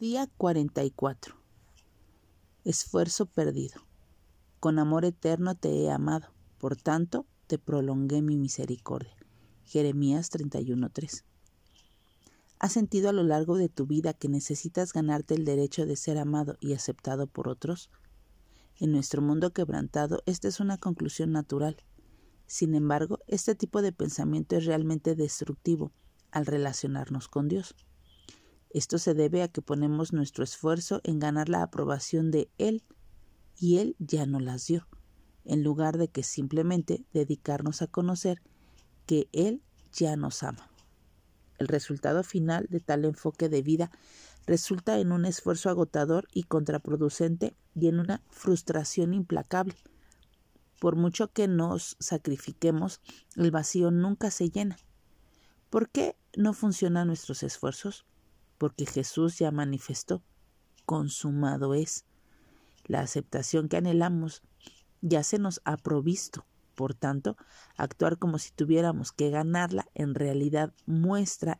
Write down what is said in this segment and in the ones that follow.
Día 44. Esfuerzo perdido. Con amor eterno te he amado, por tanto te prolongué mi misericordia. Jeremías 31:3. ¿Has sentido a lo largo de tu vida que necesitas ganarte el derecho de ser amado y aceptado por otros? En nuestro mundo quebrantado, esta es una conclusión natural. Sin embargo, este tipo de pensamiento es realmente destructivo al relacionarnos con Dios. Esto se debe a que ponemos nuestro esfuerzo en ganar la aprobación de Él y Él ya no las dio, en lugar de que simplemente dedicarnos a conocer que Él ya nos ama. El resultado final de tal enfoque de vida resulta en un esfuerzo agotador y contraproducente y en una frustración implacable. Por mucho que nos sacrifiquemos, el vacío nunca se llena. ¿Por qué no funcionan nuestros esfuerzos? Porque Jesús ya manifestó, consumado es. La aceptación que anhelamos ya se nos ha provisto. Por tanto, actuar como si tuviéramos que ganarla en realidad muestra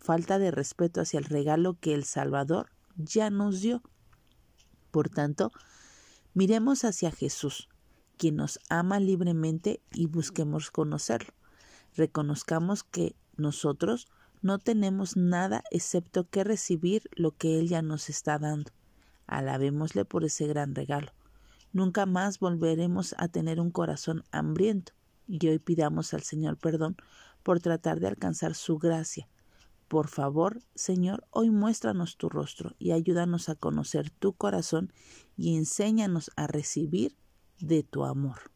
falta de respeto hacia el regalo que el Salvador ya nos dio. Por tanto, miremos hacia Jesús, quien nos ama libremente y busquemos conocerlo. Reconozcamos que nosotros no tenemos nada excepto que recibir lo que Él ya nos está dando. Alabémosle por ese gran regalo. Nunca más volveremos a tener un corazón hambriento. Y hoy pidamos al Señor perdón por tratar de alcanzar su gracia. Por favor, Señor, hoy muéstranos tu rostro y ayúdanos a conocer tu corazón y enséñanos a recibir de tu amor.